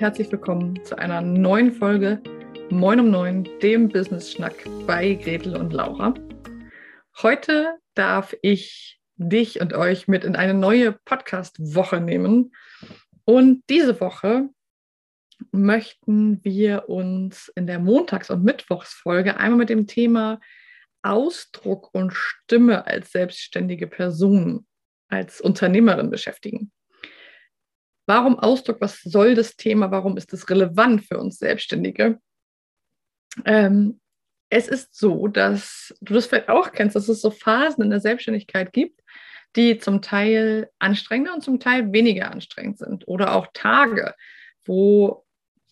herzlich willkommen zu einer neuen Folge Moin um Neun, dem Business Schnack bei Gretel und Laura. Heute darf ich dich und euch mit in eine neue Podcast-Woche nehmen. Und diese Woche möchten wir uns in der Montags- und Mittwochsfolge einmal mit dem Thema Ausdruck und Stimme als selbstständige Person, als Unternehmerin beschäftigen. Warum Ausdruck? Was soll das Thema? Warum ist es relevant für uns Selbstständige? Ähm, es ist so, dass du das vielleicht auch kennst, dass es so Phasen in der Selbstständigkeit gibt, die zum Teil anstrengender und zum Teil weniger anstrengend sind. Oder auch Tage, wo,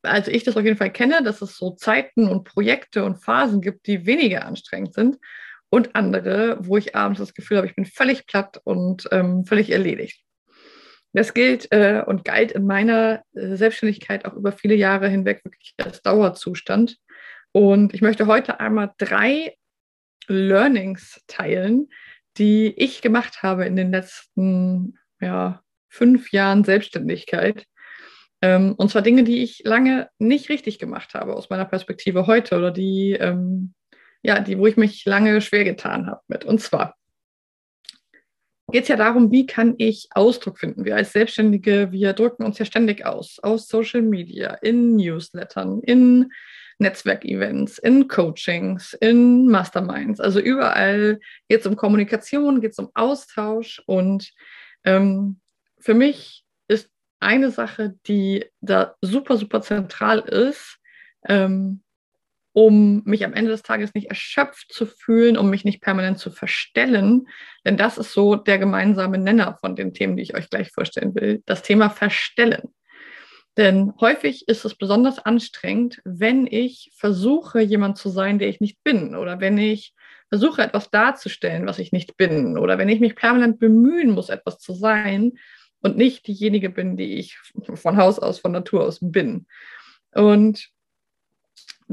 also ich das auf jeden Fall kenne, dass es so Zeiten und Projekte und Phasen gibt, die weniger anstrengend sind. Und andere, wo ich abends das Gefühl habe, ich bin völlig platt und ähm, völlig erledigt. Das gilt äh, und galt in meiner äh, Selbstständigkeit auch über viele Jahre hinweg wirklich als Dauerzustand. Und ich möchte heute einmal drei Learnings teilen, die ich gemacht habe in den letzten ja, fünf Jahren Selbstständigkeit. Ähm, und zwar Dinge, die ich lange nicht richtig gemacht habe aus meiner Perspektive heute oder die, ähm, ja, die, wo ich mich lange schwer getan habe mit. Und zwar geht es ja darum, wie kann ich Ausdruck finden. Wir als Selbstständige, wir drücken uns ja ständig aus, aus Social Media, in Newslettern, in Netzwerkevents, in Coachings, in Masterminds. Also überall geht es um Kommunikation, geht es um Austausch. Und ähm, für mich ist eine Sache, die da super, super zentral ist, ähm, um mich am Ende des Tages nicht erschöpft zu fühlen, um mich nicht permanent zu verstellen. Denn das ist so der gemeinsame Nenner von den Themen, die ich euch gleich vorstellen will. Das Thema Verstellen. Denn häufig ist es besonders anstrengend, wenn ich versuche, jemand zu sein, der ich nicht bin, oder wenn ich versuche, etwas darzustellen, was ich nicht bin, oder wenn ich mich permanent bemühen muss, etwas zu sein und nicht diejenige bin, die ich von Haus aus, von Natur aus bin. Und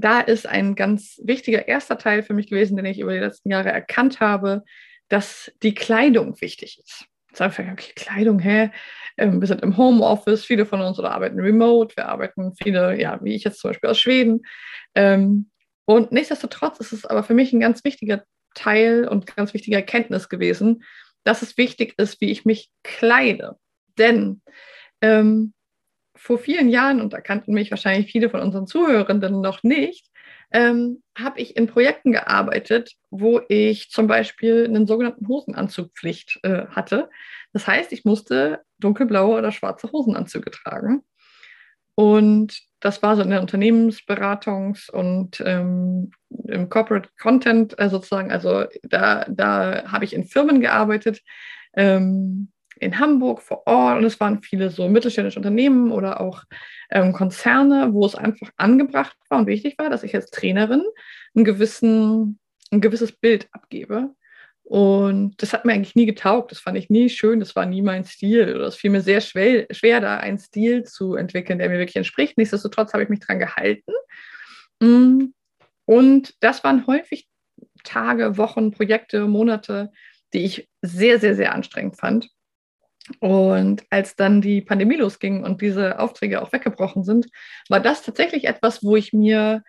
da ist ein ganz wichtiger erster Teil für mich gewesen, den ich über die letzten Jahre erkannt habe, dass die Kleidung wichtig ist. Sagen wir, okay, Kleidung, hä? Ähm, wir sind im Homeoffice, viele von uns oder arbeiten remote, wir arbeiten viele, ja, wie ich jetzt zum Beispiel aus Schweden. Ähm, und nichtsdestotrotz ist es aber für mich ein ganz wichtiger Teil und ganz wichtige Erkenntnis gewesen, dass es wichtig ist, wie ich mich kleide. Denn ähm, vor vielen Jahren, und da kannten mich wahrscheinlich viele von unseren Zuhörenden noch nicht, ähm, habe ich in Projekten gearbeitet, wo ich zum Beispiel einen sogenannten Hosenanzugpflicht äh, hatte. Das heißt, ich musste dunkelblaue oder schwarze Hosenanzüge tragen. Und das war so in der Unternehmensberatungs- und ähm, im Corporate Content äh, sozusagen. Also da, da habe ich in Firmen gearbeitet, ähm, in Hamburg vor Ort und es waren viele so mittelständische Unternehmen oder auch ähm, Konzerne, wo es einfach angebracht war und wichtig war, dass ich als Trainerin einen gewissen, ein gewisses Bild abgebe. Und das hat mir eigentlich nie getaugt, das fand ich nie schön, das war nie mein Stil. Es fiel mir sehr schwer, schwer, da einen Stil zu entwickeln, der mir wirklich entspricht. Nichtsdestotrotz habe ich mich daran gehalten. Mm. Und das waren häufig Tage, Wochen, Projekte, Monate, die ich sehr, sehr, sehr anstrengend fand. Und als dann die Pandemie losging und diese Aufträge auch weggebrochen sind, war das tatsächlich etwas, wo ich mir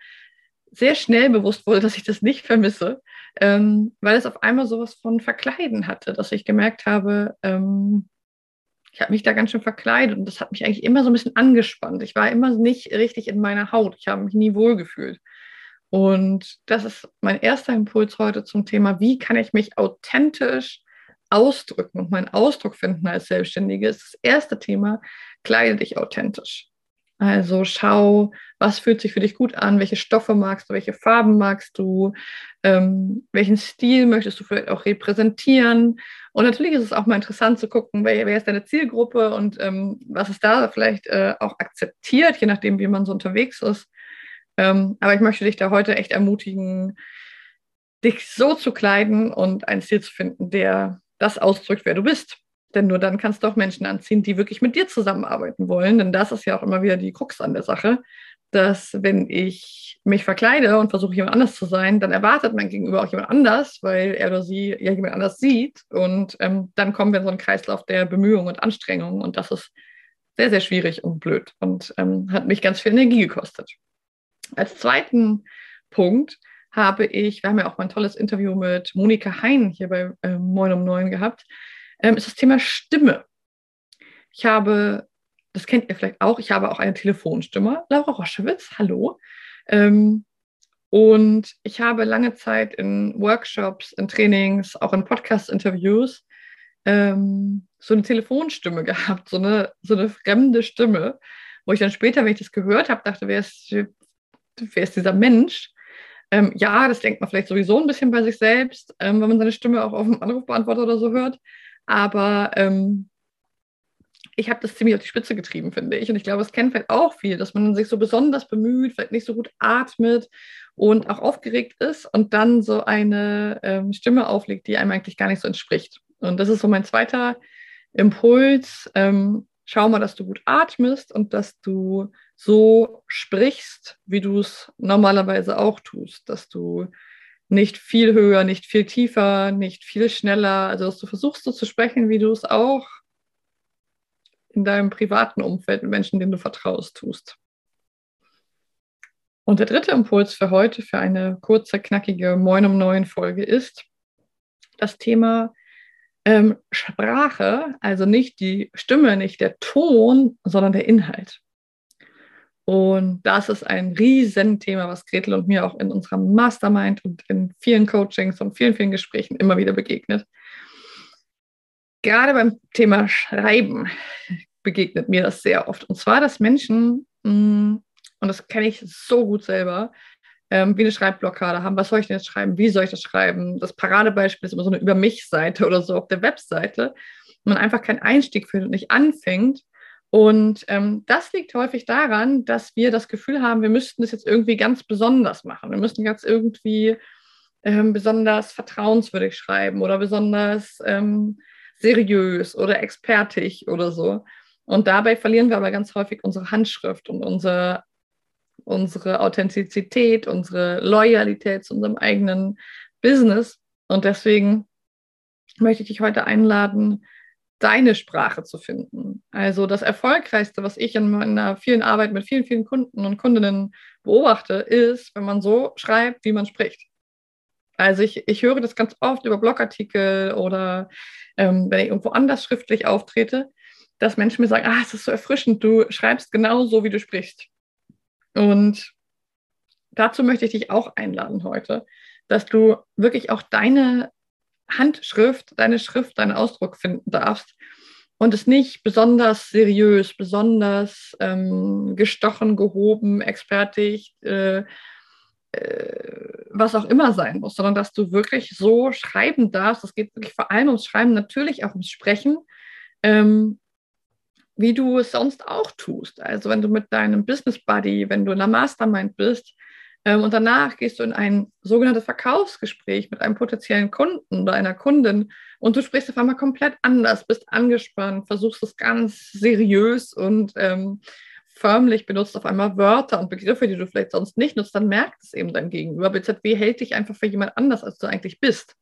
sehr schnell bewusst wurde, dass ich das nicht vermisse, ähm, weil es auf einmal sowas von Verkleiden hatte, dass ich gemerkt habe, ähm, ich habe mich da ganz schön verkleidet und das hat mich eigentlich immer so ein bisschen angespannt. Ich war immer nicht richtig in meiner Haut. Ich habe mich nie wohl gefühlt. Und das ist mein erster Impuls heute zum Thema, wie kann ich mich authentisch ausdrücken und meinen Ausdruck finden als Selbstständige, ist das erste Thema, kleide dich authentisch. Also schau, was fühlt sich für dich gut an, welche Stoffe magst du, welche Farben magst du, ähm, welchen Stil möchtest du vielleicht auch repräsentieren. Und natürlich ist es auch mal interessant zu gucken, wer, wer ist deine Zielgruppe und ähm, was ist da vielleicht äh, auch akzeptiert, je nachdem, wie man so unterwegs ist. Ähm, aber ich möchte dich da heute echt ermutigen, dich so zu kleiden und einen Stil zu finden, der das ausdrückt, wer du bist. Denn nur dann kannst du auch Menschen anziehen, die wirklich mit dir zusammenarbeiten wollen. Denn das ist ja auch immer wieder die Krux an der Sache, dass wenn ich mich verkleide und versuche, jemand anders zu sein, dann erwartet mein Gegenüber auch jemand anders, weil er oder sie ja jemand anders sieht. Und ähm, dann kommen wir in so einen Kreislauf der Bemühungen und Anstrengungen. Und das ist sehr, sehr schwierig und blöd und ähm, hat mich ganz viel Energie gekostet. Als zweiten Punkt habe ich, wir haben ja auch mal ein tolles Interview mit Monika Hein hier bei äh, Moin um Neun gehabt, ähm, ist das Thema Stimme. Ich habe, das kennt ihr vielleicht auch, ich habe auch eine Telefonstimme, Laura Roschewitz, hallo. Ähm, und ich habe lange Zeit in Workshops, in Trainings, auch in Podcast-Interviews ähm, so eine Telefonstimme gehabt, so eine, so eine fremde Stimme, wo ich dann später, wenn ich das gehört habe, dachte, wer ist, wer ist dieser Mensch? Ähm, ja, das denkt man vielleicht sowieso ein bisschen bei sich selbst, ähm, wenn man seine Stimme auch auf dem Anrufbeantworter oder so hört. Aber ähm, ich habe das ziemlich auf die Spitze getrieben, finde ich. Und ich glaube, es kennt vielleicht auch viel, dass man sich so besonders bemüht, vielleicht nicht so gut atmet und auch aufgeregt ist und dann so eine ähm, Stimme auflegt, die einem eigentlich gar nicht so entspricht. Und das ist so mein zweiter Impuls. Ähm, schau mal, dass du gut atmest und dass du so sprichst, wie du es normalerweise auch tust, dass du nicht viel höher, nicht viel tiefer, nicht viel schneller, also dass du versuchst so zu sprechen, wie du es auch in deinem privaten Umfeld mit Menschen, denen du vertraust, tust. Und der dritte Impuls für heute, für eine kurze, knackige Moin um neun Folge ist das Thema ähm, Sprache, also nicht die Stimme, nicht der Ton, sondern der Inhalt. Und das ist ein Riesenthema, was Gretel und mir auch in unserer Mastermind und in vielen Coachings und vielen, vielen Gesprächen immer wieder begegnet. Gerade beim Thema Schreiben begegnet mir das sehr oft. Und zwar, dass Menschen, mm, und das kenne ich so gut selber, ähm, wie eine Schreibblockade haben. Was soll ich denn jetzt schreiben? Wie soll ich das schreiben? Das Paradebeispiel ist immer so eine Über mich-Seite oder so auf der Webseite. Man einfach keinen Einstieg findet und nicht anfängt. Und ähm, das liegt häufig daran, dass wir das Gefühl haben, wir müssten das jetzt irgendwie ganz besonders machen. Wir müssen jetzt irgendwie ähm, besonders vertrauenswürdig schreiben oder besonders ähm, seriös oder expertig oder so. Und dabei verlieren wir aber ganz häufig unsere Handschrift und unsere, unsere Authentizität, unsere Loyalität zu unserem eigenen Business. Und deswegen möchte ich dich heute einladen, deine Sprache zu finden. Also das Erfolgreichste, was ich in meiner vielen Arbeit mit vielen, vielen Kunden und Kundinnen beobachte, ist, wenn man so schreibt, wie man spricht. Also ich, ich höre das ganz oft über Blogartikel oder ähm, wenn ich irgendwo anders schriftlich auftrete, dass Menschen mir sagen, ah, es ist so erfrischend, du schreibst genau so, wie du sprichst. Und dazu möchte ich dich auch einladen heute, dass du wirklich auch deine Handschrift, deine Schrift, deinen Ausdruck finden darfst und es nicht besonders seriös, besonders ähm, gestochen, gehoben, expertig, äh, äh, was auch immer sein muss, sondern dass du wirklich so schreiben darfst. Es geht wirklich vor allem ums Schreiben, natürlich auch ums Sprechen, ähm, wie du es sonst auch tust. Also wenn du mit deinem Business Buddy, wenn du in der Mastermind bist, und danach gehst du in ein sogenanntes Verkaufsgespräch mit einem potenziellen Kunden oder einer Kundin und du sprichst auf einmal komplett anders, bist angespannt, versuchst es ganz seriös und ähm, förmlich, benutzt auf einmal Wörter und Begriffe, die du vielleicht sonst nicht nutzt, dann merkt es eben dein Gegenüber. BZW hält dich einfach für jemand anders, als du eigentlich bist.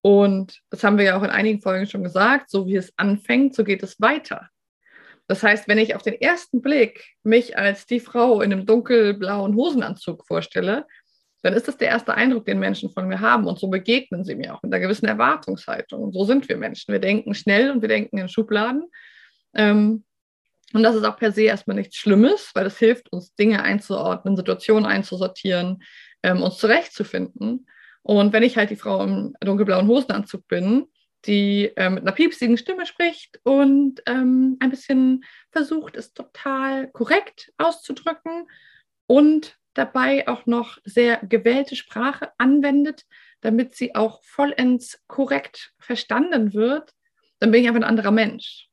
Und das haben wir ja auch in einigen Folgen schon gesagt, so wie es anfängt, so geht es weiter. Das heißt, wenn ich auf den ersten Blick mich als die Frau in einem dunkelblauen Hosenanzug vorstelle, dann ist das der erste Eindruck, den Menschen von mir haben. Und so begegnen sie mir auch mit einer gewissen Erwartungshaltung. Und so sind wir Menschen. Wir denken schnell und wir denken in Schubladen. Ähm, und das ist auch per se erstmal nichts Schlimmes, weil das hilft uns, Dinge einzuordnen, Situationen einzusortieren, ähm, uns zurechtzufinden. Und wenn ich halt die Frau im dunkelblauen Hosenanzug bin, die äh, mit einer piepsigen Stimme spricht und ähm, ein bisschen versucht, es total korrekt auszudrücken und dabei auch noch sehr gewählte Sprache anwendet, damit sie auch vollends korrekt verstanden wird, dann bin ich einfach ein anderer Mensch.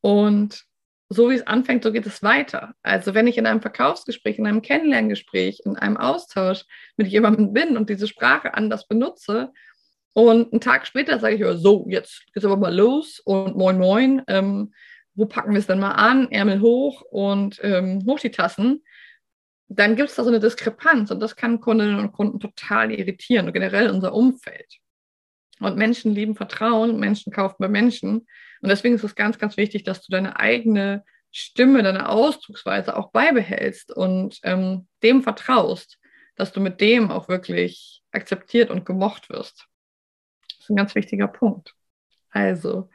Und so wie es anfängt, so geht es weiter. Also wenn ich in einem Verkaufsgespräch, in einem Kennenlerngespräch, in einem Austausch mit jemandem bin und diese Sprache anders benutze, und einen Tag später sage ich, so, jetzt geht's aber mal los und moin, moin. Ähm, wo packen wir es denn mal an? Ärmel hoch und ähm, hoch die Tassen. Dann gibt es da so eine Diskrepanz und das kann Kundinnen und Kunden total irritieren und generell unser Umfeld. Und Menschen lieben Vertrauen, Menschen kaufen bei Menschen. Und deswegen ist es ganz, ganz wichtig, dass du deine eigene Stimme, deine Ausdrucksweise auch beibehältst und ähm, dem vertraust, dass du mit dem auch wirklich akzeptiert und gemocht wirst. Ist ein ganz wichtiger Punkt. Also,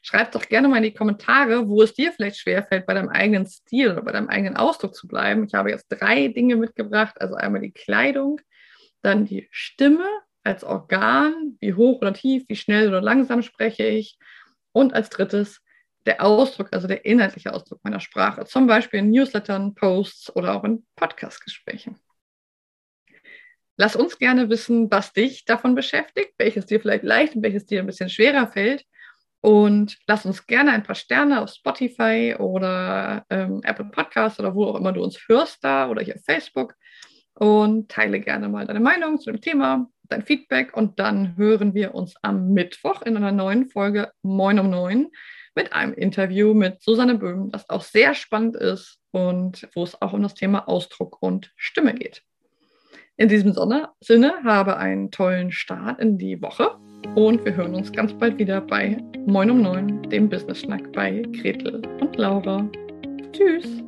schreib doch gerne mal in die Kommentare, wo es dir vielleicht schwerfällt, bei deinem eigenen Stil oder bei deinem eigenen Ausdruck zu bleiben. Ich habe jetzt drei Dinge mitgebracht, also einmal die Kleidung, dann die Stimme als Organ, wie hoch oder tief, wie schnell oder langsam spreche ich und als drittes der Ausdruck, also der inhaltliche Ausdruck meiner Sprache, zum Beispiel in Newslettern, Posts oder auch in Podcastgesprächen. Lass uns gerne wissen, was dich davon beschäftigt, welches dir vielleicht leicht und welches dir ein bisschen schwerer fällt. Und lass uns gerne ein paar Sterne auf Spotify oder ähm, Apple Podcasts oder wo auch immer du uns hörst da oder hier auf Facebook. Und teile gerne mal deine Meinung zu dem Thema, dein Feedback. Und dann hören wir uns am Mittwoch in einer neuen Folge Moin um Neun mit einem Interview mit Susanne Böhm, das auch sehr spannend ist und wo es auch um das Thema Ausdruck und Stimme geht. In diesem Sinne habe einen tollen Start in die Woche und wir hören uns ganz bald wieder bei Moin um Neun, dem Business Schnack bei Gretel und Laura. Tschüss!